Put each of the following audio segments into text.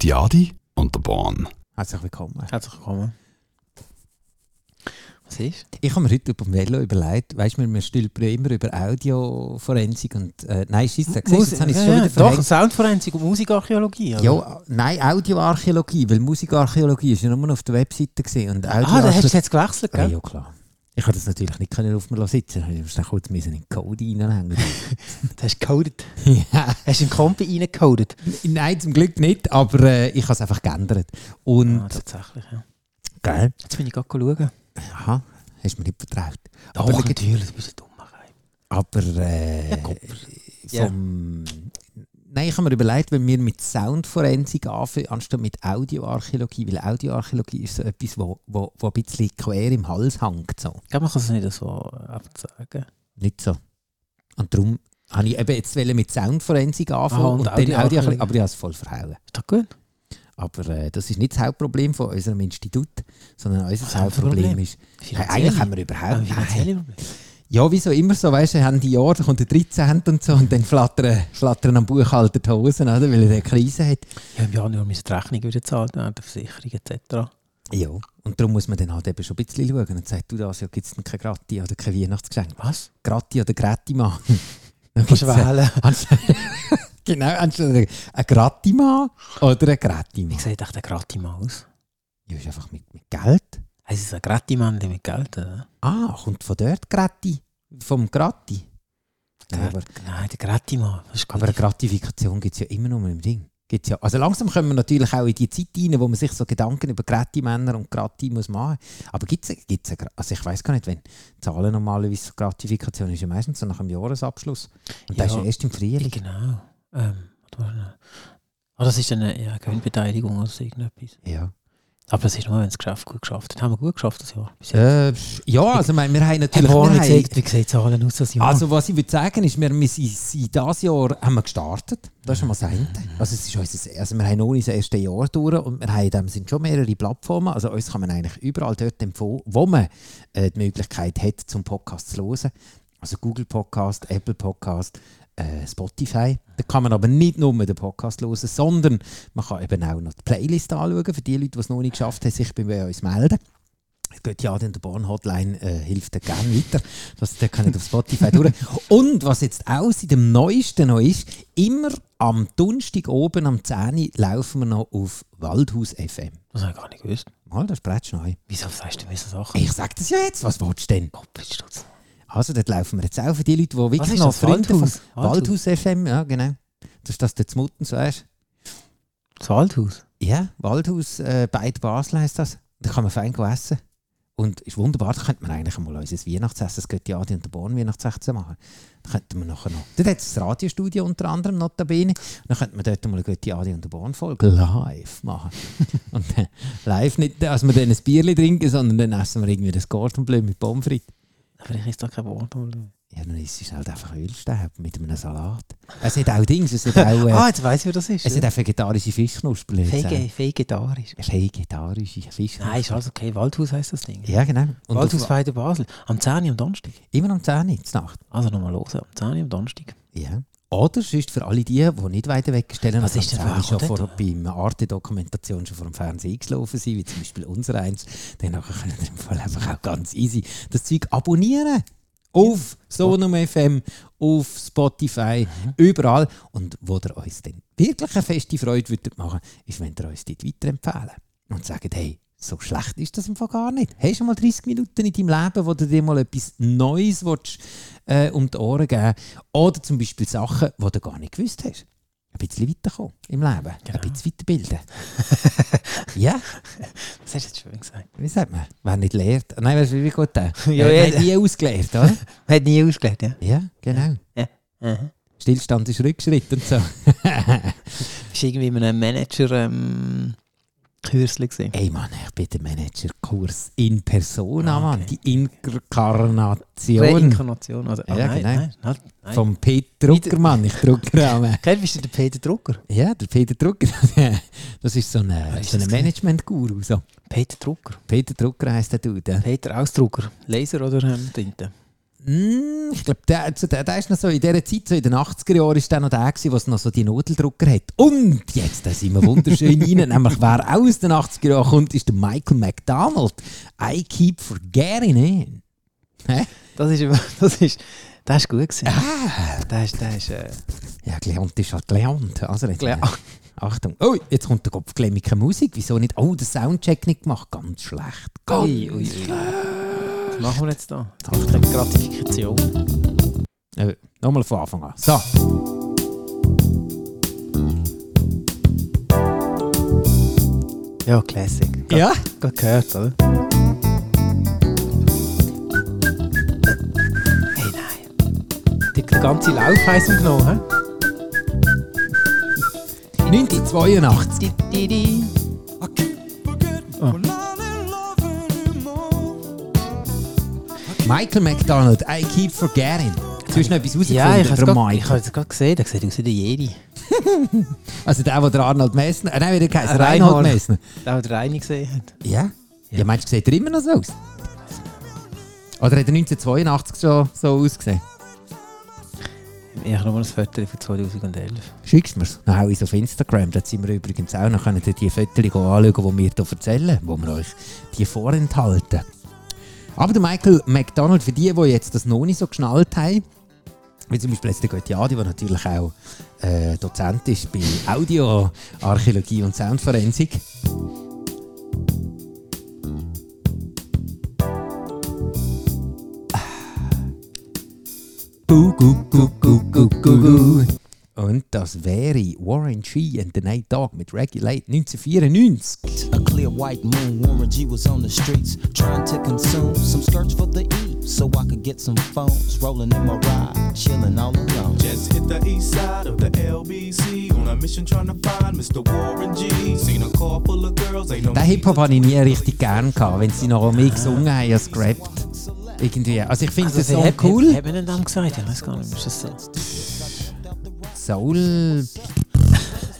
Götti Adi und der Bahn. Herzlich willkommen. Herzlich willkommen. Was ist? Ich habe mir heute beim Velo überlegt, weißt du, wir stülpern immer über Audioforensik und äh, nein, Scheiße, siehst du, jetzt habe ich es schon ja, wieder Doch, verhängt. Soundforensik und Musikarchäologie. oder? Ja, nein, Audioarchäologie, weil Musikarchäologie ist ja nur auf der Webseite gesehen und Ah, da hast du jetzt gewechselt, ja, gell? ja, klar. Ich konnte das natürlich nicht können auf mir sitzen. Ich musste kurz in den Code reinhängen. Du hast gecoded. ja. Hast du in Kompi reingecoded? Nein, zum Glück nicht, aber äh, ich habe es einfach geändert. Und, Ah, tatsächlich, ja. gell? Jetzt bin ich gerade schauen. Aha, hast du mir nicht vertraut. Doch, Aber natürlich, du bist ein dummer. Aber äh, Ja, vom, Nein, ich habe mir überlegt, wenn wir mit Soundforensik anfangen, anstatt mit Audioarchäologie, weil Audioarchäologie ist so etwas, wo, wo, wo ein bisschen quer im Hals hängt. So. Ich glaube, man kann es nicht so einfach sagen. Nicht so. Und darum habe ich eben jetzt mit Soundforensik anfangen Ah, und, und dann Audioarchäologie. Aber ich habe es voll verhauen. Ist doch gut? Aber äh, das ist nicht das Hauptproblem von unserem Institut, sondern unser Hauptproblem ist, hey, eigentlich haben wir überhaupt nein. Ja, wieso immer so, weißt du, haben die Jahre, da kommt der 13. und so und dann flattern, flattern am Buchhalter die Hosen, oder, weil er eine Krise hat. Ja, im Januar müssen die Rechnungen wieder gezahlt werden, Versicherung etc. Ja, und darum muss man dann halt eben schon ein bisschen schauen und sagt, du das, ja, gibt es kein Gratti oder kein Weihnachtsgeschenk. Was? Gratti oder Grattimann. Dann Kannst du äh, wählen. genau, anstatt ein Grattimann oder ein Wie Grattimann. sieht echt ein Gratimann aus? Ja, ist einfach mit, mit Geld. Es ist ein Gratimann mit Geld, oder? Ah, kommt von dort Gratti, vom Gratti. Ja, aber, Nein, der ist aber eine Gratifikation gibt es ja immer nur im Ding. Gibt's ja. Also langsam kommen wir natürlich auch in die Zeit rein, wo man sich so Gedanken über Gratti-Männer und Gratti muss machen. Aber gibt es gibt's eine, also ich weiß gar nicht, wenn Zahlen normalerweise Gratifikation ist ja meistens so nach dem Jahresabschluss. Und das ist ja Ja. erst im Frühling. Genau. Ähm. Ah, das ist eine ja, Gewinnbeteiligung oder so irgendetwas. Ja. Aber das ist nur, wenn das Geschäft gut geschafft hat. Haben wir gut geschafft das Jahr? Äh, ja, also wir, wir haben natürlich... Wir wie, haben, sieht, wie sieht Zahlen aus das Jahr? also was ich würde sagen ist, wir, wir sind, dieses Jahr haben wir gestartet. Das ist schon mal das eine. Also, es ist unser, also wir haben noch unser erstes Jahr durch und wir haben dem sind schon mehrere Plattformen. Also uns kann man eigentlich überall dort empfehlen, wo man äh, die Möglichkeit hat, zum Podcast zu hören. Also Google Podcast, Apple Podcast, äh, Spotify. Da kann man aber nicht nur den Podcast hören, sondern man kann eben auch noch die Playlist anschauen, für die Leute, die es noch nicht geschafft haben, sich bei uns melden. Es geht ja in der Born-Hotline, äh, hilft dir gerne weiter. Das der kann nicht auf Spotify durch. Und was jetzt auch seit dem Neuesten noch ist, immer am Donnerstag oben am 10 Uhr laufen wir noch auf Waldhaus FM. Das habe ich gar nicht gewusst. Mal, das ist neu. Wieso sagst du mir so Sachen? Ich sag das ja jetzt, was willst du denn? Das? Also, dort laufen wir jetzt auch für die Leute, die wirklich ist noch? Freunde Waldhaus? Waldhaus FM, ja genau. Das ist das der Zmutten, so weißt Das Waldhaus? Ja, Waldhaus äh, bei Basel heisst das. Da kann man fein essen. Und ist wunderbar, da könnte man eigentlich mal unser Weihnachtsessen, das geht ja und der Born Weihnachtsessen machen. Da könnte man nachher noch. Dort hat es das Radiostudio unter anderem, notabene. Dann könnte man dort mal eine Adi und der Born Folge live machen. und äh, live nicht, dass wir dann ein Bierchen trinken, sondern dann essen wir irgendwie das Gordon Bleu mit Pommes frites. Vielleicht ist da kein Wort. Ja, dann ist es halt einfach Ölstäbe mit einem Salat. Es hat auch Dings, es hat auch, äh, Ah, jetzt weiss ich, wer das ist. es hat auch vegetarische Fischknusperl. Vege, vegetarisch. Vegetarische Fischknusperl. Nein, ist alles okay. Waldhaus heisst das Ding. Ja, genau. Und Waldhaus Feide Basel. Am 10 Uhr am Donnerstag. Immer am 10 Uhr Nacht. Also nochmal los. Am 10 Uhr am Donnerstag. Ja. Oder sonst für alle die, die nicht weiter wegstellen, Was ist denn am 10 Uhr schon vor, beim Arte-Dokumentation schon vor dem Fernsehen eingeschlafen sind, wie zum Beispiel unser eins, dann können wir im Fall einfach auch ganz easy das Zeug abonnieren. Auf Sonum FM, auf Spotify, Mhm. überall. Und wo ihr uns dann wirklich eine feste Freude würdet machen ist, wenn ihr uns dort weiterempfehlen und sagt, hey, so schlecht ist das im Fall gar nicht. Hast du mal 30 Minuten in deinem Leben, wo du dir mal etwas Neues willst, äh, um die Ohren geben Oder zum Beispiel Sachen, die du gar nicht gewusst hast. Ein bisschen weiterkommen im Leben. Genau. Ein bisschen weiterbilden. ja, Das hast du jetzt schön gesagt. wie sagt man? Wer nicht lehrt. Nein, weißt du, wie gut der? Ja, Wer ja. hat nie ausgelehrt, oder? Hat nie ausgelegt, ja? ja, genau. Mhm. Stillstand ist Rückschritt und so. Bist du irgendwie in einem Manager ähm, Kürzli gesehen? Ey Mann, ich bin der Managerkurs in Persona, Ah, Mann. okay. Die Inkarnation Reinkarnation. Also, ah, Ja, nein, genau. nein, nein, nein. vom Peter Drucker, Mann. Ich drucke an. Kennst bist du der Peter Drucker? Ja, der Peter Drucker. Das ist so ein ist so ein? Management-Guru. So. Peter Drucker. Peter Drucker heisst der Dude. Peter Ausdrucker. Laser oder ähm, Tinte? Mm, ich glaube, der, also der, der ist noch so in dieser Zeit, so in den 80er Jahren, ist der noch der was noch so die Nadeldrucker hat. Und jetzt, da sind wir wunderschön rein, nämlich wer auch aus den 80er Jahren kommt, ist der Michael McDonald. I keep forgetting him. Hä? Das ist, das ist, das ist gut gewesen. Ah, Das ist, das ist, äh, ja, gelernt ist halt gelernt. Also, jetzt. Achtung. Oh, jetzt kommt der Kopfklemmige Musik. Wieso nicht? Oh, der Soundcheck nicht gemacht. Ganz schlecht. Ganz ui, ui, ui. Was machen wir jetzt da? Achtung, Gratifikation. Äh, Nochmal von Anfang an. So. Ja, Classic. Ja? Gerade gehört, oder? Hey, nein. Die ganze Laufheisung genommen, hä? 1982. Di, di, Michael McDonald, I keep forgetting. Du hast noch etwas Ja, ich habe es gerade gesehen. Der sieht aus wie der Jedi. Also der, der Arnold Messner, äh, nein, wie der geheißen, Reinhold. Reinhold Messner. Der, der eine gesehen hat. Ja? Ja, meinst du, sieht er immer noch so aus? Oder hat er 1982 schon so ausgesehen? Ich habe noch mal ein Foto von 2011. Schickst du mir's? Dann hau ich es auf Instagram. Dort sind wir übrigens auch. Dann könnt ihr die Fotos anschauen, die wir hier erzählen, wo wir euch die vorenthalten. Aber der Michael McDonald, für die, die jetzt das noch nicht so geschnallt haben, wie zum Beispiel jetzt der Göttiadi, der natürlich auch äh, Dozent ist bei Audioarchäologie und Soundforensik. Gu, gu, gu, gu. Und das wäre Warren G and the Night Dog mit Regulate 1994. A clear white moon, Warren G was on the streets trying to consume some skirts for the E so I could get some phones. Rolling in my ride, chilling all alone. Just hit the east side of the LBC on a mission trying to find Mr. Warren G. Seen a car full of girls, ain't no Den Hip-Hop habe ich nie richtig gern gehabt, wenn sie noch mehr gesungen haben als gerappt. Irgendwie. Also ich finde den Song hat, cool. Hat man den Namen gesagt? Ich weiß gar nicht, ist das so? Soul...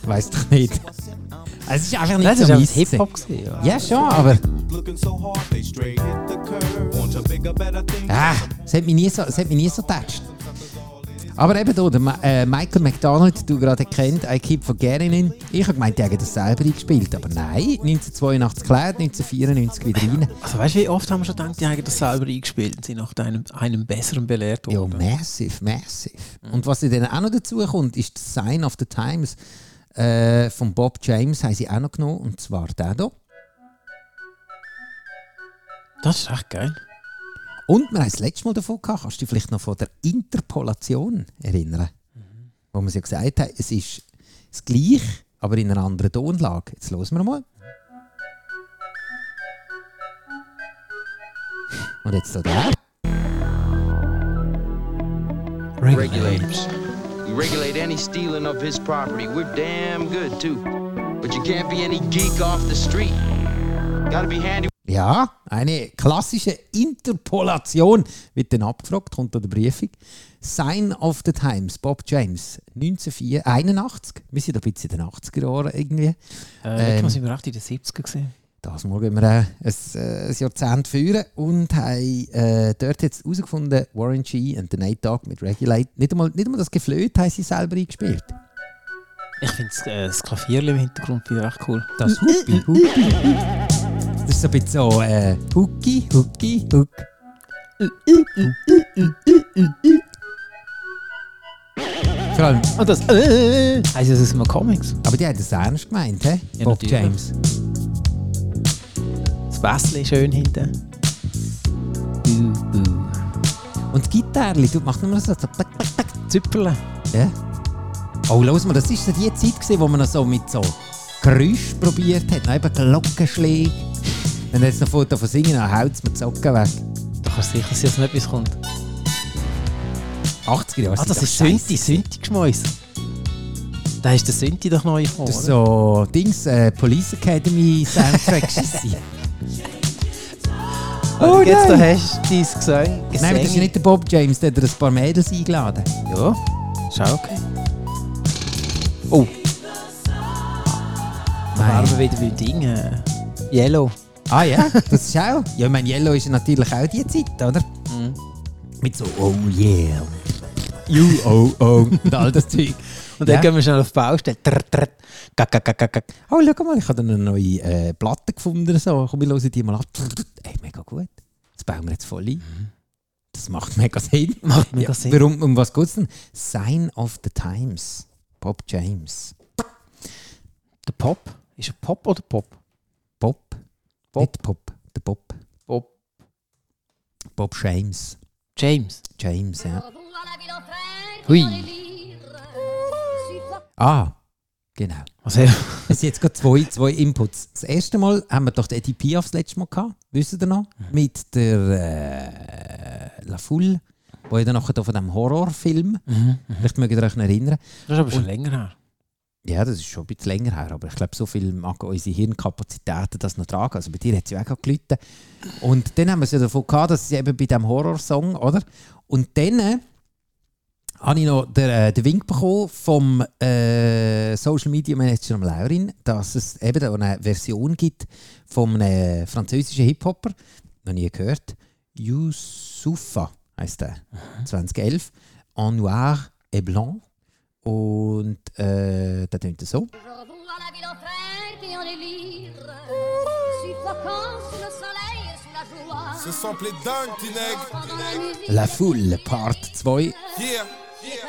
Weiß doch nicht. Es ist einfach nicht Nein, so das meins Hip-Hop. gewesen, Ja. Ja, schon, aber... Ah, es hat mich nie so, es hat mich nie so getatscht. Aber eben hier, der Ma äh, Michael McDonald, du gerade kennt, I Keep Forgetting Him. Ich habe gemeint, die haben das selber eingespielt, aber nein, 1982 geklärt, 1994 wieder rein. Also weißt du, wie oft haben wir schon gedacht, die haben das selber eingespielt und sind nach einem, einem besseren belehrt Ja, worden? massive, massive. Und was dann auch noch dazu kommt, ist das Sign of the Times äh, von Bob James, haben sie auch noch genommen, und zwar der hier. Das ist echt geil. Und wir haben das letzte Mal davon gehabt, kannst du dich vielleicht noch von der Interpolation erinnern? Wo wir ja gesagt haben, es ist das Gleiche, aber in einer anderen Tonlage. Jetzt hören wir mal. Und jetzt so der. regulators. We regulate any stealing of his property. We're damn good too. But you can't be any geek off the street. Gotta be handy. Ja, eine klassische Interpolation. Wird dann abgefragt, kommt an der Briefung. Sign of the Times, Bob James, 1981. Wir sind ein bisschen in den 80er Jahren irgendwie. Äh, Ähm. sind wir echt in den 70er gesehen. Das Mal gehen wir äh, ein, äh, ein Jahrzehnt führen und haben äh, dort jetzt herausgefunden, Warren G and the Night Dog mit Regulate. Nicht einmal, nicht einmal das Geflöte haben sie selber eingespielt. Ich finde das, äh, das Klavier im Hintergrund wieder echt cool. Das Huppi, Huppi. Das ist so ein bisschen so äh, Hucki, Hucki, Huck. Vor allem, Und das äh, heisst das aus einem Comics. aber die haben das ernst gemeint, hä? Ja, Bob natürlich. James. Das Wässchen schön hinten. Und die Gitarre, du machst nur so, so tack, tack, tack. Züpperle. Ja. Oh, los mal, das war so die Zeit, gewesen, wo man noch so mit so Geräusch probiert hat, noch eben Glockenschläge. Wenn jetzt noch ein Foto von singen, dann haut es mir die Socken weg. Da kannst du sicher sein, dass noch etwas kommt. 80er Jahre Ah, das ist Synthi. Synthi-Geschmäus. Da ist der Synthi doch neu gekommen, Das ist so Dings, äh, Police Academy Soundtrack. Oh, jetzt da hast du dein Gesang. Nein, aber das ist nicht der Bob James, der hat ein paar Mädels eingeladen. Ja, ist auch okay. Oh, da wären wir wieder beim Ding. Äh, Yellow. Ah ja, das ist auch. Ja, ich meine, Yellow ist natürlich auch die Zeit, oder? Mit so, oh yeah. You, oh, oh. Und all das Zeug. Und dann Ja. gehen wir schnell auf die Baustelle. Trrr, trrr. Gack, gack, gack, gack. Oh, schau mal, ich habe eine neue äh, Platte gefunden. So. Komm, wir hören die mal an. Ey, mega gut. Das bauen wir jetzt voll ein. Das macht mega Sinn. Macht mega Ja, Sinn. Warum, um was geht es denn? Sign of the Times. Bob James. Der Pop? Ist er Pop oder Pop? Bob. Bob. Nicht Pop. Der Bob. Bob. Bob James. James. James, ja. Hui. Ah, genau. Was er? Es sind jetzt gerade zwei, zwei Inputs. Das erste Mal haben wir doch den Eddie Piaf das letzte Mal gehabt. Wisst ihr noch? Mit der äh, La Foule, wo ihr dann nachher von diesem Horrorfilm, vielleicht mögt ihr euch noch erinnern. Das ist aber schon Und- länger her. Ja, das ist schon ein bisschen länger her, aber ich glaube, so viel mag unsere Hirnkapazitäten das noch tragen. Also bei dir hat es ja auch gelitten. Und dann haben wir es ja davon gehabt, dass sie eben bei diesem Horrorsong, oder? Und dann äh, habe ich noch den, äh, den Wink bekommen vom äh, Social Media Manager am Laurin, dass es eben eine Version gibt von einem französischen Hip-Hopper, noch nie gehört, Youssoufa heisst der, 2011, En Noir et Blanc. Und äh, der tönt so. Je revois la ville en fête et en délire, suffocant sous le soleil et sous la joie. Ce sample est dingue, Tineg. Pendant la musique, La Foule, Part 2. Yeah.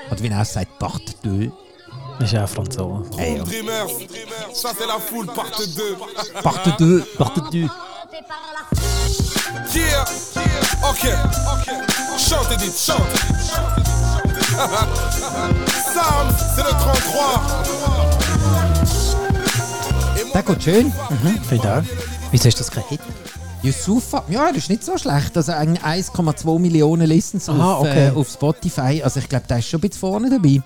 Oder wie er auch sagt, Part 2. Das ist auch Franzose. Hey, ja. Dreamers. Ça, c'est la foule, part 2. Part 2. Part 2. porté par la foule. Yeah. Ok. Chante, Edith, chante. Sam, c'est le 33. Et moi, Der geht schön. Finde ich auch. Wieso ist das kein Hit? Yusufa, ja, das ist nicht so schlecht. Also eigentlich 1,2 Millionen Listens Aha, auf, okay. äh, auf Spotify. Also ich glaube, der ist schon ein bisschen vorne dabei.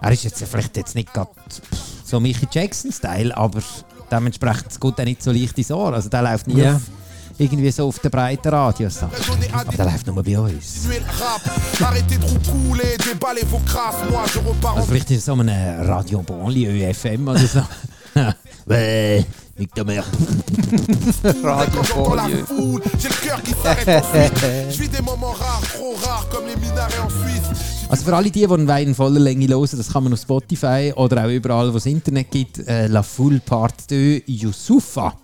Er ist jetzt vielleicht jetzt nicht gerade so Michael Jackson-Style, aber dementsprechend es geht er nicht so leicht ins Ohr. Also der läuft nie Ja. auf, irgendwie so auf den breiten Radios. Aber der läuft nur bei uns. Also vielleicht ist es so ein Radio Banlieue FM oder so. Nick ta mère. J'entends la foule, j'ai le cœur qui s'arrête en. Je vis des moments rares, trop rares, comme les minarets en Suisse. Also für alle die, die einen Wein in voller Länge hören, das kann man auf Spotify oder auch überall, wo es Internet gibt, äh, La Full Part 2 Yusufa.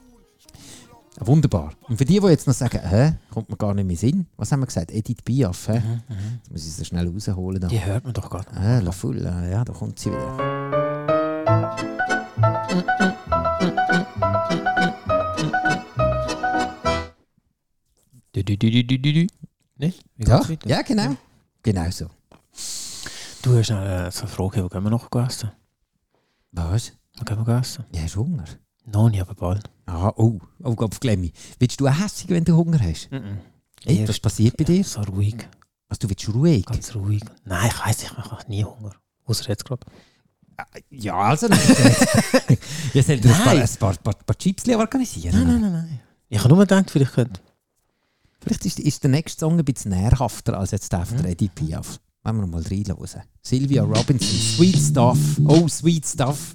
Wunderbar. Und für die, die jetzt noch sagen, hä, kommt mir gar nicht mehr Sinn. Was haben wir gesagt? Edith Piaf, hä? Jetzt muss ich sie schnell rausholen. Da. Die hört man doch gerade. Ah, La Full, äh, ja, da kommt sie wieder. Du, du, du, du, du, du. Nicht? Wie Ja, geht's weiter? ja genau. Genau so. Du hast eine Frage, wo gehen wir noch essen? Was? Wo gehen wir essen? Ja, hast Hunger? Noch nicht, aber bald. Aha, oh, oh Kopfklemmi. Willst du auch hässig, wenn du Hunger hast? Ey, Eher was passiert bei dir? So ruhig, Was, du willst ruhig? ganz ruhig. Nein, ich weiss, ich habe nie Hunger. Außer jetzt gerade. Ja, also nicht. Jetzt sollte ein paar, Nein. ein paar, paar, paar Chips organisieren. Nein, nein, nein, nein. Ich habe nur gedacht, vielleicht könnte. Vielleicht ist, ist der nächste Song ein bisschen nährhafter als jetzt der von der Eddie Piaf. Wollen wir mal reinhören. Sylvia Robinson, Sweet Stuff. Oh, Sweet Stuff.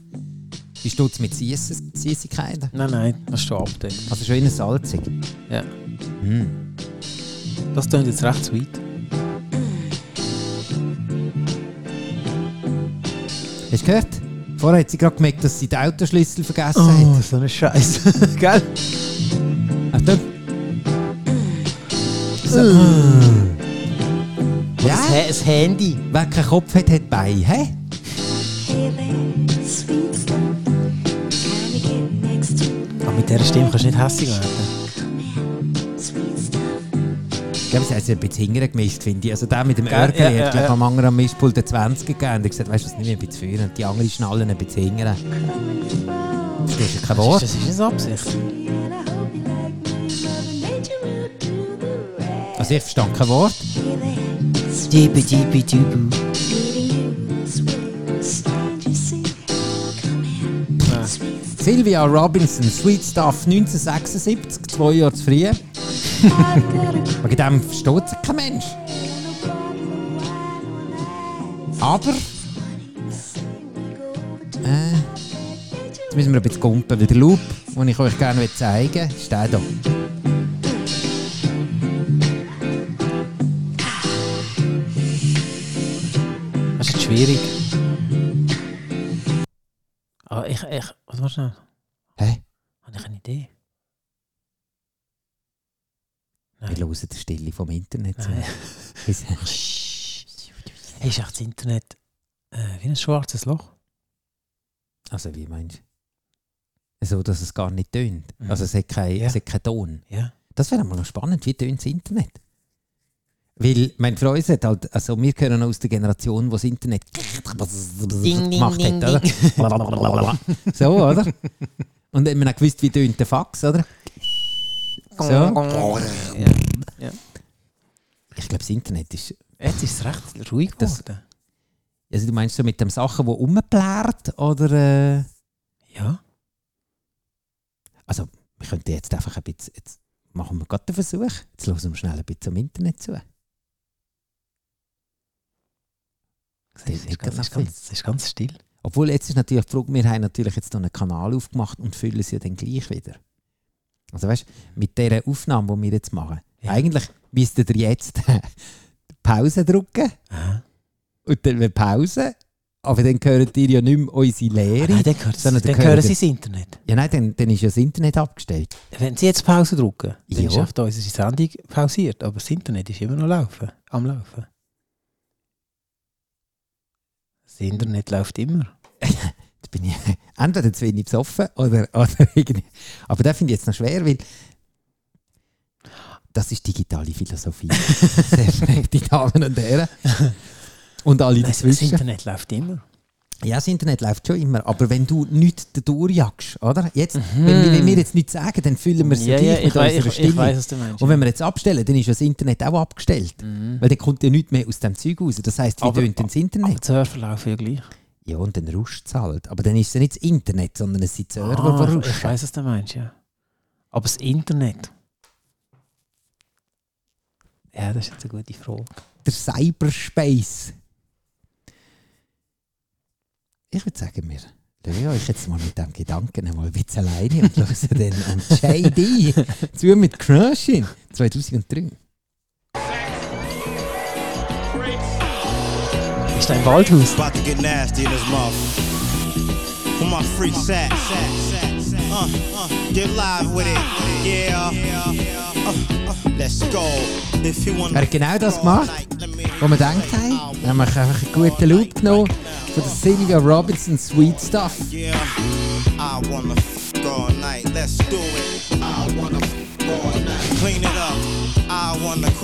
Bist du jetzt mit Süß- Süßigkeiten? Nein, nein, das ist schon abgedeckt. Also schon innen salzig. Ja. Hm. Das klingt jetzt recht sweet. Hast du gehört? Vorher hat sie gerade gemerkt, dass sie den Autoschlüssel vergessen hat. so eine Scheiße. Gell? Achtung. So. Ja, Das, Ha- das Handy. wer keinen Kopf hat, hat Beine. Hä? Mit dieser Stimme kannst du nicht hässlich werden. Ich glaube, sie haben es ein bisschen hingern gemischt, finde ich. Also der mit dem? Örgeli Ja, hat, ja, ja. am anderen am Mischpult den 20 gegeben. Und gesagt, weißt du, das nicht mehr ein bisschen führen. Die anderen schnallen ein bisschen hingern. Verstehst du kein Wort? Das ist das Absicht. Also ich verstand kein Wort. Dibi, dibi, dibu. Sylvia Robinson, Sweet Stuff 1976, zwei Jahre zu früh. Wegen dem versteht sich kein Mensch. Aber. Äh, jetzt müssen wir ein bisschen gumpen, weil der Loop, den ich euch gerne zeigen will, ist der hier. Das ist schwierig. Oh, ich, ich, was war schnell? Hä? Habe ich eine Idee? Wir hören die Stille vom Internet. Nein. Ist- ist echt das Internet äh, wie ein schwarzes Loch? Also wie meinst du? So, dass es gar nicht tönt. Mhm. Also es hat, kein, Ja. keinen Ton. Ja. Das wäre mal noch spannend, wie tönt das Internet? Weil, mein Freund hat halt, also wir gehören aus der Generation, wo das Internet Ding, gemacht ding, hat, oder? so, oder? Und dann hat man auch gewusst, wie tönt der Fax, oder? So. Ja. Ich glaube, das Internet ist... Jetzt ist es recht ruhig Das- geworden. Also du meinst so mit den Sachen, die rumplärt, oder... Äh, Ja. also, wir könnten jetzt einfach ein bisschen... Jetzt machen wir gerade den Versuch. Jetzt hören wir schnell ein bisschen am Internet zu. Es Das ist, ist ganz, ganz ist, ganz, es ist ganz still. Obwohl, jetzt ist natürlich die Frage, wir haben natürlich jetzt noch einen Kanal aufgemacht und füllen sie ja dann gleich wieder. Also weißt du, mit dieser Aufnahme, die wir jetzt machen, Ja. eigentlich müsstet ihr jetzt Pause drücken Aha. und dann wäre Pause, aber dann hört ihr ja nicht mehr unsere Ah, Lehre. nein, dann hören sondern dann dann hören hören Sie das Internet. Ja nein, dann, dann ist ja das Internet abgestellt. Wenn Sie jetzt Pause drücken, dann Ja. ist unsere Sendung pausiert, aber das Internet ist immer noch laufen, am Laufen. Das Internet läuft immer. Jetzt bin ich entweder zu wenig besoffen oder, oder irgendwie. Aber das finde ich jetzt noch schwer, weil das ist digitale Philosophie. Sehr verehrte Damen und Herren. Und alle Das, das dazwischen. Internet läuft immer. Ja, das Internet läuft schon immer, aber wenn du nichts durchjagst, oder? Jetzt, Mhm. wenn, wir- wenn wir jetzt nichts sagen, dann füllen wir es ja, gleich mit wei- unserer ich, Stimme. ich was du meinst. Und wenn wir jetzt abstellen, dann ist ja das Internet auch abgestellt. Mhm. Weil dann kommt ja nichts mehr aus dem Zeug raus. Das heisst, wie Aber- tönt das Aber Internet? die Server laufen ja gleich. Ja, und dann ruscht es halt. Aber dann ist es ja nicht das Internet, sondern es sind die Server, Ah, die ich ruschen. weiss, was du meinst, ja. Aber das Internet. Ja, das ist jetzt eine gute Frage. Der Cyberspace. Ich würde sagen, wir lassen euch jetzt mal mit dem Gedanken mal ein bisschen alleine und hören dann am JD zu mit Crushing 2003. Ist ein Waldhaus? About to get nasty in this mouth. My freak sack? Uh, uh, get live with it. Yeah. Er hat genau das gemacht, was wir gedacht haben. Wir haben einfach einen guten Loop genommen von der Sylvia Robinson Sweet Stuff.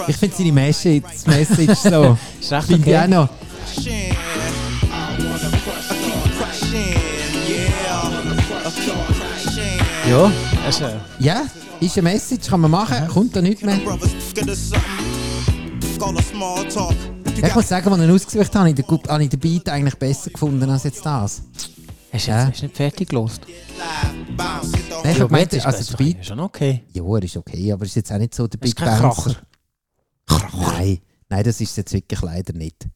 Ich finde seine Message, Message so. Ist recht Finde ich auch noch. Ja, das ist, Ja, ist eine Message, kann man machen, kommt da nichts mehr. Ja, ich muss sagen, als ich ihn ausgesucht habe, habe ich den, Beat eigentlich besser gefunden als jetzt das. hast du Ja. jetzt nicht fertig gelost? Nein, ich gemeint, ist, also ist, der Beat, ist schon okay. ja, er ist okay, aber ist jetzt auch nicht so der Das ist Big Bouncer. Kracher. Nein, nein, das ist jetzt wirklich leider nicht.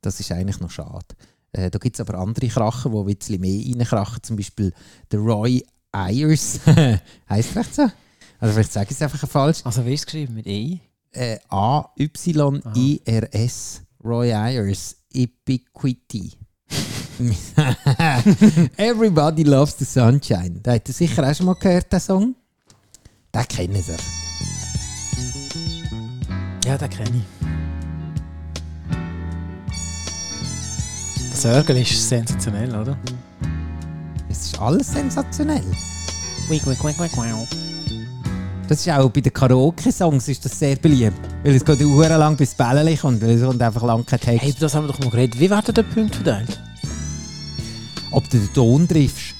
Das ist eigentlich noch schade. Äh, da gibt es aber andere Kracher, die ein bisschen mehr reinkrachen. Zum Beispiel der Roy Ayers. heißt recht so? Also vielleicht sage ich es einfach falsch. Also wie ist es geschrieben? Mit E? Äh, A-Y-E-R-S. Roy Ayers. Epiquity. Everybody loves the sunshine. Da hat ihr sicher auch schon mal gehört, den Song. Den kennen Sie. Ja, den kenne ich. Das Örgel ist sensationell, oder? Es ist alles sensationell. Das ist auch bei den Karaoke-Songs ist das sehr beliebt. Weil es geht auch lang bis Bällchen kommt, weil es kommt einfach lang kein Text. Hey, das haben wir doch mal geredet. Wie werden der Punkt verteilt? Ob du den Ton triffst.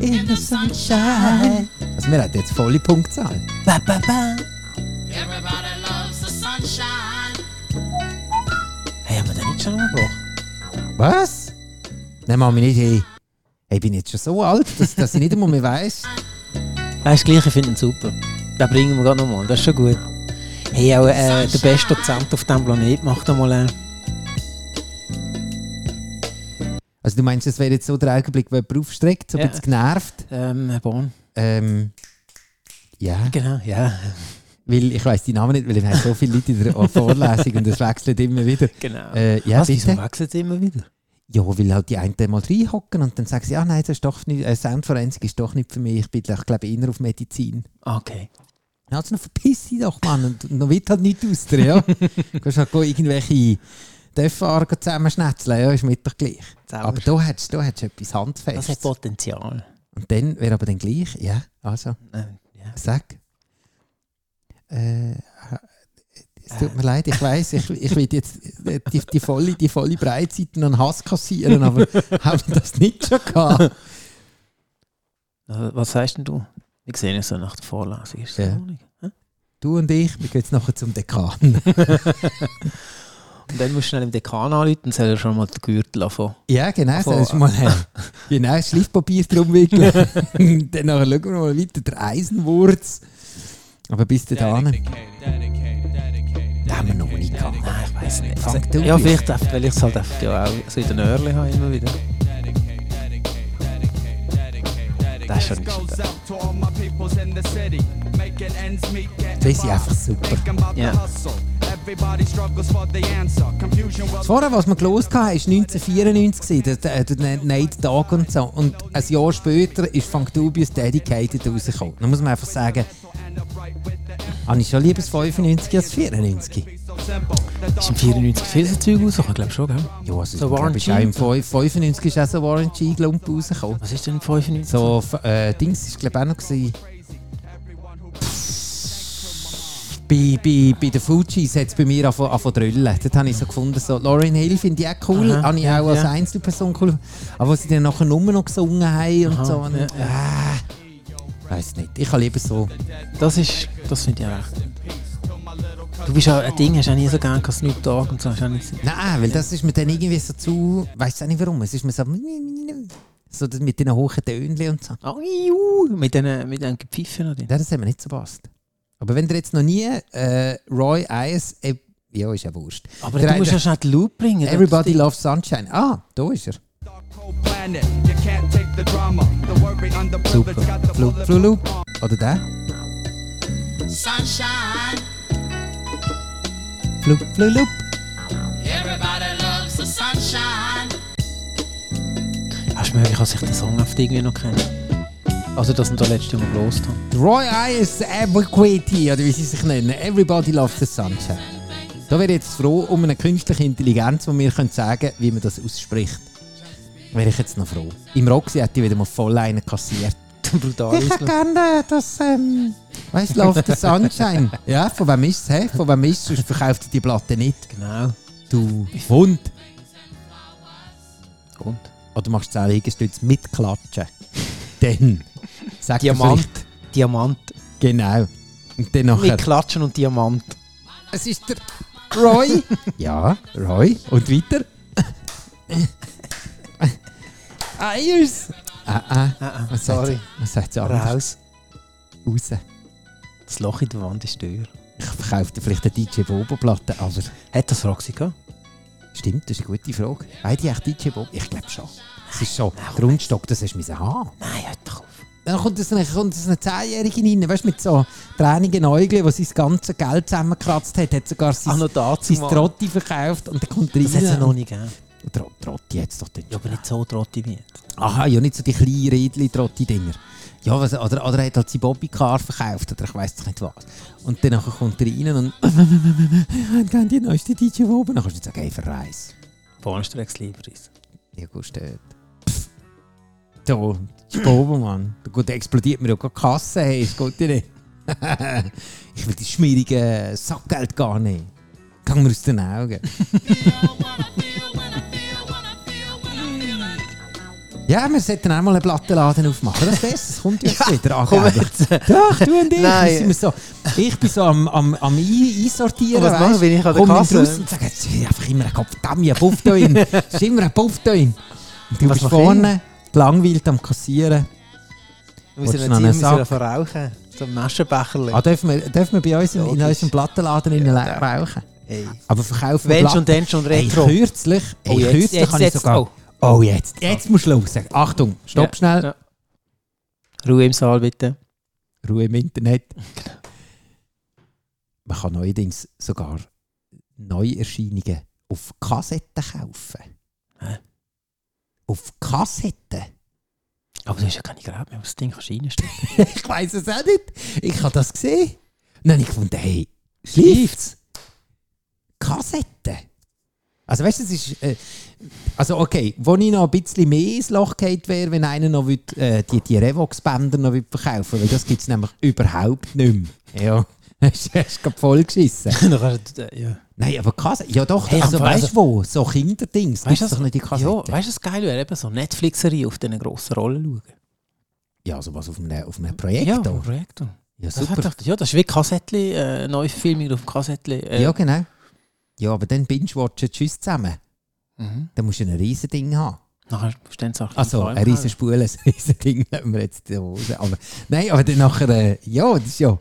In the sunshine. Also wir haben jetzt volle Punktzahl. Ba, ba, ba. Hey, haben wir den nicht schon mal gebracht? Was? Nein, mach mich nicht. Hey, ich bin jetzt schon so alt, dass, dass ich nicht einmal mehr weiss. Das ist gleich, ich finde ihn super. Den bringen wir gerade nochmal, das ist schon gut. Hey, auch äh, der beste Dozent auf diesem Planet macht einmal äh, Also du meinst, es wäre jetzt so der Augenblick, wo jemand aufstreckt, so ein Ja. bisschen genervt. ähm, Herr Born. Ähm, ja. Genau, ja. Weil ich weiss die Namen nicht, weil ich habe so viele Leute in der Vorlesung und es wechselt immer wieder. Genau. Äh, ja, Was, wieso bitte? wechselt es immer wieder? Ja, weil halt die einen mal reinhocken und dann sagen sie, ja, nein, das ist doch nicht, äh, Soundforensik ist doch nicht für mich, ich bin, ich glaube, eher auf Medizin. Okay. Ja, also, verpiss dich doch, Mann, und, und noch wird halt nicht aus dir, ja. du kannst halt irgendwelche Dörffahrer go zusammenschnetzeln, ja, ist mir doch gleich. Sauber. Aber da hättest du hättest etwas Das hat. Potenzial. Und dann wäre aber dann gleich, ja, also, Äh, ja. sag. Äh, es tut mir leid, ich weiß, ich, ich will jetzt äh, die, die, volle, die volle Breitseite an Hass kassieren, aber haben wir das nicht schon gehabt? Äh, Was sagst denn du? Wir sehen es so nach der Vorlesung. Ist Ja. Du und ich, wir gehen jetzt nachher zum Dekan. Und dann musst du schnell im Dekan anrufen und soll er schon mal den Gürtel anfangen. ja, genau, Von- sollst du mal genau, Schleifpapier drum wickeln. dann nachher schauen wir mal weiter, der Eisenwurz. Aber bis dahin, den haben wir noch nicht gehabt. Nein, ich weiß nicht. Fang du ja, vielleicht einfach, weil ich es halt einfach ja auch so in den Öhrchen habe immer wieder. Das ist schon nicht. Das ist einfach super. Ja. Das vorher, was wir gelost haben, war 1994, der, der, der Nate Dogg und so. Und ein Jahr später ist Funk Dubious Dedicated rausgekommen. Da muss man einfach sagen, habe ich schon lieber das 95 als das 94. Ist im 94 viel so Zeug rausgekommen? Ich glaube schon, gell? Ja, also So ich glaube, Warren G. im 5 95 ist auch so Warren G Glump rausgekommen. Was ist denn im 95? So, äh, Dings ist glaube ich auch noch gewesen. Bei, bei, bei den Fujis hat es bei mir angefangen zu drüllen. Dort habe ich so gefunden, so, Lauryn Hill finde ich auch cool, Aha, habe ich ja, auch als ja. Einzelperson cool. Aber was sie dann nachher nur noch gesungen haben und Aha, so. Und, ja, äh, weiß nicht, ich habe lieber so. Das ist, das finde ich auch recht. Du bist auch ein Ding, hast auch nie so gerne Snoop Dogg und so. Hast auch nicht Nein, weil das ist mir dann irgendwie so zu. Weiß auch nicht warum. Es ist mir so. So mit den hohen Tönen und so. Oh, iu, mit den, mit den Gepfiffen drin. Ja, das hat mir nicht so passt. Aber wenn ihr jetzt noch nie äh, Roy Ayers. Äh, ja, ist ja wurscht. Aber Der- du musst ja schnell den Loop bringen. Everybody loves Sunshine. Ah, da ist er. Super. Flu, Flu, Loop. Oder der? Sunshine, Flu, Flu, Loop. everybody loves the sunshine. Hast du möglich, dass ich den Song einfach irgendwie noch kenne? Also, dass wir da letztes Mal gelost haben. Roy Ayers Aberquity, oder wie sie sich nennen. Everybody loves the Sunshine. Da wäre ich jetzt froh um eine künstliche Intelligenz, die mir können sagen wie man das ausspricht. Wäre ich jetzt noch froh. Im Roxy hätte ich wieder mal voll einen kassiert. Brutal. Ich hätte gerne das, ähm, weißt du, Love the Sunshine. ja, von wem ist es, hä? Von wem ist es? Sonst verkauft die Platte nicht. Genau. Du Hund. Und? Oder machst du auch Liegestütze mit Klatschen. Dann. Sag Diamant. Diamant. Genau. Und dann nachher. Mit Klatschen und Diamant. Es ist der Roy. ja, Roy. Und weiter. Ayers. Ah, ah. Ah, ah, Was sorry. sagt- Was sagt sie anders? Raus. Raus. Das Loch in der Wand ist teuer. Ich verkaufe dir vielleicht eine DJ Bobo-Platte, aber Hat das Roxy gehabt? stimmt, das ist eine gute Frage. Haben die echt DJ Bobo? Ich glaube schon. Das ist schon Grundstock, das du müssen haben. Nein, hört doch auf. Dann kommt es eine, kommt eine Zehnjährige rein, weißt du, mit so tränigen Äugeln, die sein ganzes Geld zusammengekratzt hat, hat sogar sein, noch dazu sein. Trotti verkauft und dann kommt er Das hat es ja rein. noch nicht gegeben. Tro Trotti jetzt doch dann Ja, aber nicht so trotti wie jetzt. Aha, ja, nicht so die kleinen Rädchen-Trotti-Dinger. Ja, was, oder, oder er hat halt seinen Bobby-Car verkauft oder ich weiß doch nicht was. Und dann kommt er rein und ich habe die neueste DJ oben. Dann kannst du sagen, hey, verreis. Bahnstrecks lieber ist. Ja, gut, steht. Pff. Da, das ist Bobo, Mann. Da gut, explodiert mir ja gerade die Kasse, hey, das geht ja nicht. ich will die schmierigen Sackgeld gar nicht. Gang mir aus den Augen. Ja, wir sollten auch mal einen Plattenladen aufmachen. Das das kommt jetzt wieder. komm angeblich. jetzt. Doch, du und ich. Nein. wir so, ich bin so am, am, am ein- Einsortieren. Und was machen wir, ich an der Kasse- und sage, jetzt ist einfach immer ein Kopf, verdammt, ein Puff da drin. Es ist immer ein Puff da drin. Und du Was bist vorne, gelangweilt am Kassieren. Wir müssen müssen Sack? verrauchen. So ein Maschenbecherchen. Ah, dürfen, wir, dürfen wir bei uns in, in unserem Plattenladen Ja. rauchen? Hey. Aber verkaufen wir Wenn schon, dann schon Retro. kürzlich, Oh, hey, jetzt, kürzlich jetzt, habe ich jetzt, sogar... oh. Oh, jetzt, jetzt musst du los. Achtung, stopp Ja, schnell. ja. Ruhe im Saal bitte. Ruhe im Internet. man kann neuerdings sogar Neuerscheinungen auf Kassetten kaufen. Hä? Auf Kassetten? Aber du hast ja keine Gerät mehr, was das Ding kannst reinstecken. ich weiß es auch nicht. Ich habe das gesehen. Dann habe ich gefunden, hey, schläft's? Kassetten? Also weißt du, es ist... Äh, also okay, wo ich noch ein bisschen mehr ins Loch geht wäre, wenn einer noch würd, äh, die, die Revox-Bänder noch verkaufen weil das gibt es nämlich überhaupt nicht mehr. Ja, hast du gerade voll geschissen. Du, äh, ja. Nein, aber Kassetten, ja doch, Hey, also weißt du also- wo? So Kinderdings, Weißt du, doch nicht die ja, Kassetten. weißt du, was geil wäre? Eben so Netflixerie auf diesen grossen Rollen schauen. Ja, also was auf einem, auf einem Projektor. Ja, Projektor. Ja, Das, super. hat doch, ja, das ist wie Kassettli, äh, Neuverfilmung auf Kassettli. Äh, Ja, genau. Ja, aber dann binge-watchen tschüss zusammen. Mhm. Dann musst du ein riesen Ding haben. Nachher stehen auch Also, ein riesen Spule, ein riesen Ding lassen wir jetzt die Hose. Aber, nein, aber dann nachher, äh, ja, das ist ja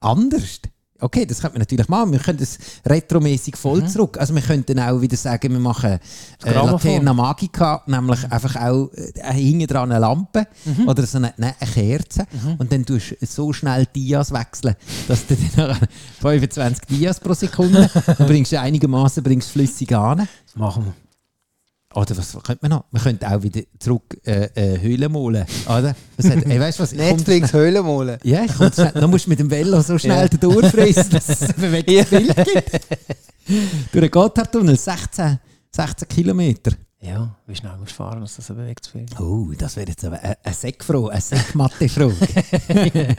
anders. Okay, das könnte man natürlich machen. Wir können das retromäßig voll Mhm. zurück. Also wir könnten auch wieder sagen, wir machen äh. Laterna Magica, nämlich einfach auch äh, hinten dran eine Lampe Mhm. oder so eine, nein, eine Kerze und dann tust du so schnell Dias wechseln, dass du dann nachher 25 Dias pro Sekunde, dann bringst du einigermaßen bringst flüssig an. Das machen wir. Oder was könnte man noch? Wir könnten auch wieder zurück äh, äh, Höhlen malen, oder? Das hat, ey, weißt was? Netflix schnell- Höhlenmolen. Ja, ich komm schnell, dann musst du mit dem Velo so schnell Ja. ja. durchfressen, dass es ein bewegtes Bild gibt. Durch den Gotthardtunnel, 16, 16 Kilometer. Ja, wie schnell musst du fahren, dass das bewegtes Film Oh, das wäre jetzt aber eine, eine Säckfrage, eine Säckmatte-Frage.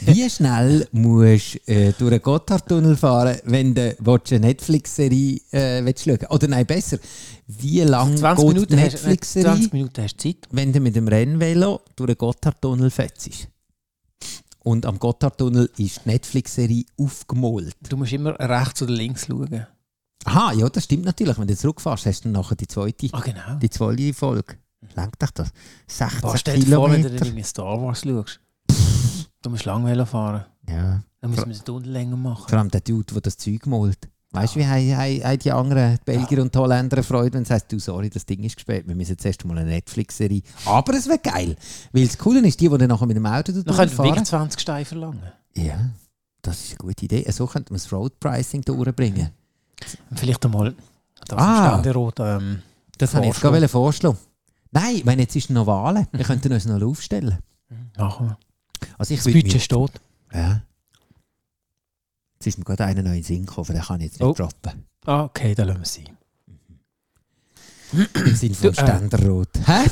Wie schnell musst du äh, durch den Gotthardtunnel fahren, wenn du willst, eine Netflix-Serie äh, willst schauen Oder nein, besser, wie lange 20 geht Minuten, hast, nein, Netflix-Serie, 20 Minuten hast du Zeit. wenn du mit dem Rennvelo durch den Gotthardtunnel fetzt? Und am Gotthardtunnel ist die Netflix-Serie aufgemalt. Du musst immer rechts oder links schauen. Aha, ja, das stimmt natürlich. Wenn du zurückfährst, hast du dann nachher die zweite, Ah, genau. die zweite Folge. Lenkt dich das? 16 Boah, stell dir vor, wenn du dann irgendwie Star Wars schaust. Du musst lang fahren. Ja. Dann müssen wir den Tunnel länger machen. Vor allem der Dude, der das Zeug malt. Weißt du, wie haben, haben, die anderen die Belgier und die Holländer Freude, wenn sie sagen, du, sorry, das Ding ist gesperrt, wir müssen jetzt erst mal eine Netflix-Serie. Aber es wäre geil. Weil das Coole ist, die, die dann nachher mit dem Auto Dann können wir fahren. wirklich 20 Steine verlangen. Ja, das ist eine gute Idee. So könnte man das Road-Pricing durchbringen. Vielleicht einmal das Ah. Ständerat, ähm, Das habe ich jetzt gerade vorschlagen. Nein, wenn jetzt ist noch Wahlen, wir könnten uns noch aufstellen. machen wir. Also ich Das Budget mir- steht. Ja. Jetzt ist mir gerade einer neuen Sinn gekommen, den kann ich jetzt nicht Oh. droppen. Ah, okay, dann lassen wir es sein. Im Sinne vom Du, äh. Ständerrot. Hä?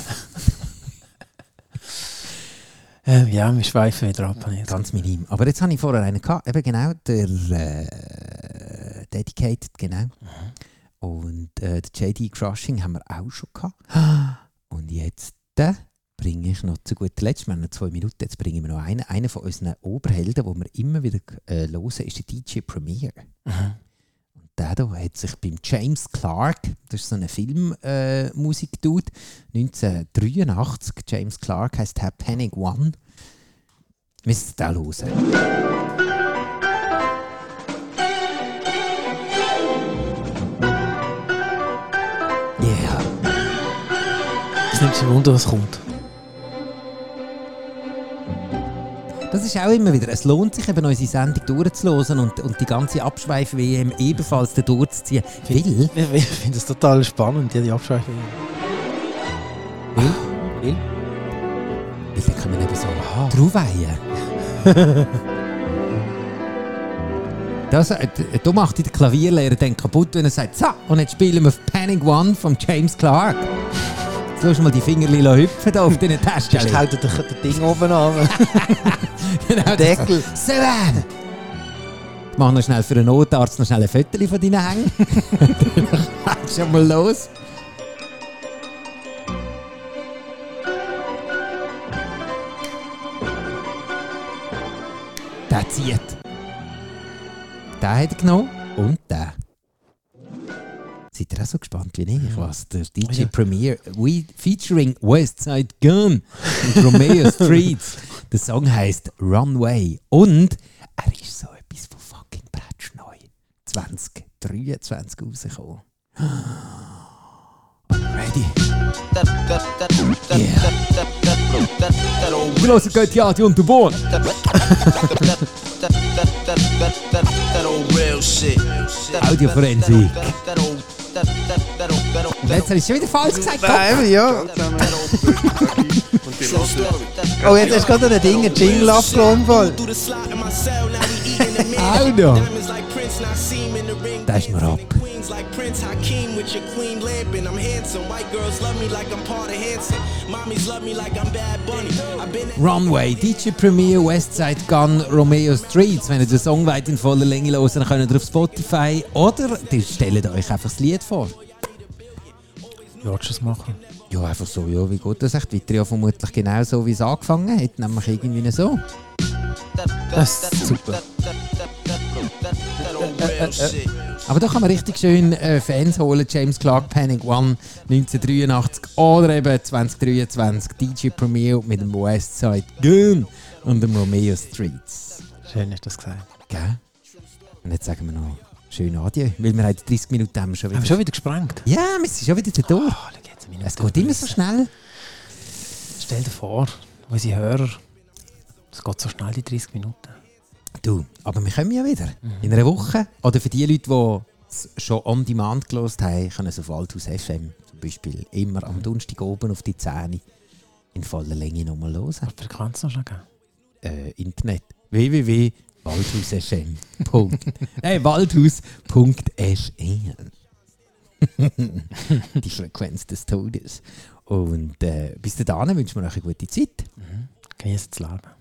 Ähm, ja, wir schweifen wieder ab. jetzt Ganz minim. Aber jetzt habe ich vorher einen gehabt, eben genau, der äh, Dedicated, genau. Und äh, der JD Crushing haben wir auch schon gehabt. Und jetzt äh, bringe ich noch zu guter Letzt, wir haben noch zwei Minuten, jetzt bringe ich noch einen. Einer von unseren Oberhelden, den wir immer wieder äh, hören, ist der DJ Premier. Mhm. Und der da hat sich beim James Clark, das ist so ein Filmmusik-Dude, 1983, James Clark heißt Panic One. Müsst ihr den hören. Es nimmt sich Wunder, was kommt. Das ist auch immer wieder, es lohnt sich eben unsere Sendung durchzuhören und, und die ganze Abschweif-WM ebenfalls durchzuziehen. Weil, Ich, ich finde es total spannend, die Abschweifung. weil, Weil? weil dann können wir eben so draufweihen. Das, äh, da macht der Klavierlehrer dann kaputt, wenn er sagt, so, und jetzt spielen wir Panic One von James Clark. Jetzt lass mal die Fingerli hüpfen da auf deinen Tasten. Jetzt hält er das Ding oben an. genau, Deckel. Savannah! Mach noch schnell für einen Notarzt noch schnell ein Foto von deinen Hängen. Dann schon mal los. Der zieht. Der hat genommen und der. Seid ihr auch so gespannt wie ich, was der DJ Ja. Premier we, featuring Westside Gun und Romeo Streets. Der Song heißt Runway und er ist so etwas von fucking Bretsch neu. 2023 rausgekommen. Ready? Yeah. Wir hören Unterbohren. old real shit. Audioforensik. Und jetzt habe ich schon wieder falsch gesagt. Nein, ja. Oh, jetzt hast du gerade ein Ding, ein Jingle abgeräumt. voll. Auch noch. Da ist mir ab. Like Prince Hakeem with your queen lamping. I'm handsome. White girls love me like I'm part of Hanson. Mommies love me like I'm Bad Bunny. I've been Runway, DJ Premier, Westside Gun, Romeo Streets. Wenn ihr den Song weit in voller Länge hören dann könnt ihr auf Spotify oder ihr stellt euch einfach das Lied vor. Ja, willst du das machen? Ja, einfach so, ja, wie geht das echt weiter? Ja, vermutlich genau so, wie es angefangen hat, nämlich irgendwie so. Das ist super. Aber da kann man richtig schön äh, Fans holen. James Clark, Panic One 1983 oder eben 2023 DJ Premier mit dem Westside Gun und dem Romeo Streets. Schön hast du das gesagt. Gell? Und jetzt sagen wir noch schön Adieu, weil wir haben 30 Minuten haben schon wieder. Haben wir schon wieder gesprengt? Ja, wir sind schon wieder durch. Oh, es geht immer so schnell. Stell dir vor, unsere Hörer, es geht so schnell, die 30 Minuten. Du, aber wir kommen ja wieder. In einer Woche. Oder für die Leute, die es schon on demand gelost haben, können sie auf Althaus FM zum Beispiel immer am Donnerstag oben auf die Zähne in voller Länge nochmal hören. Frequenz noch schon geben? Äh, Internet. www.waldhausfm. Nein, waldhaus.sn. die Frequenz des Todes. Und äh, bis dahin wünschen wir euch eine gute Zeit. Genießt das Leben.